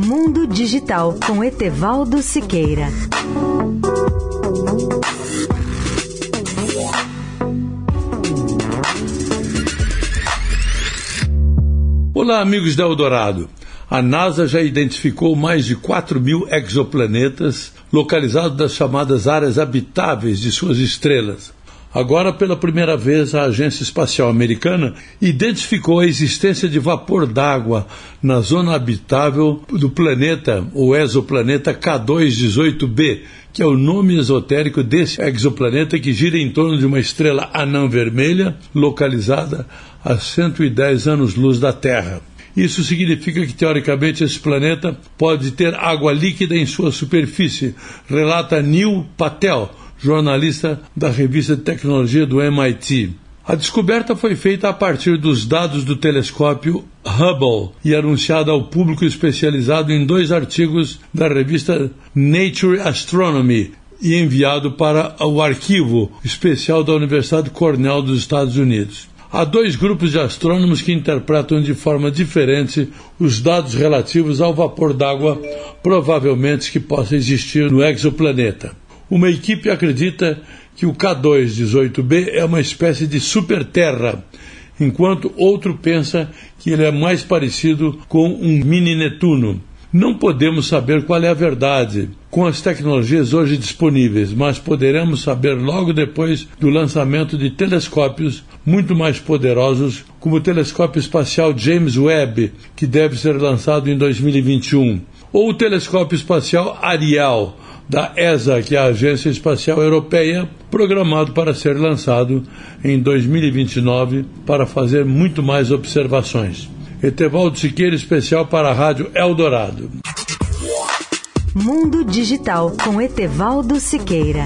Mundo Digital com Etevaldo Siqueira. Olá, amigos da Eldorado. A NASA já identificou mais de 4 mil exoplanetas localizados nas chamadas áreas habitáveis de suas estrelas. Agora, pela primeira vez, a Agência Espacial Americana identificou a existência de vapor d'água na zona habitável do planeta, o exoplaneta K218b, que é o nome esotérico desse exoplaneta que gira em torno de uma estrela anã vermelha localizada a 110 anos-luz da Terra. Isso significa que, teoricamente, esse planeta pode ter água líquida em sua superfície, relata Neil Patel, jornalista da revista de tecnologia do MIT. A descoberta foi feita a partir dos dados do telescópio Hubble e anunciada ao público especializado em dois artigos da revista Nature Astronomy e enviado para o arquivo especial da Universidade Cornell dos Estados Unidos. Há dois grupos de astrônomos que interpretam de forma diferente os dados relativos ao vapor d'água, provavelmente que possa existir no exoplaneta. Uma equipe acredita que o K2-18b é uma espécie de superterra, enquanto outro pensa que ele é mais parecido com um mini Netuno. Não podemos saber qual é a verdade com as tecnologias hoje disponíveis, mas poderemos saber logo depois do lançamento de telescópios muito mais poderosos, como o telescópio espacial James Webb, que deve ser lançado em 2021, ou o telescópio espacial Ariel, da ESA, que é a Agência Espacial Europeia, programado para ser lançado em 2029 para fazer muito mais observações. Etevaldo Siqueira, especial para a Rádio Eldorado. Mundo Digital com Etevaldo Siqueira.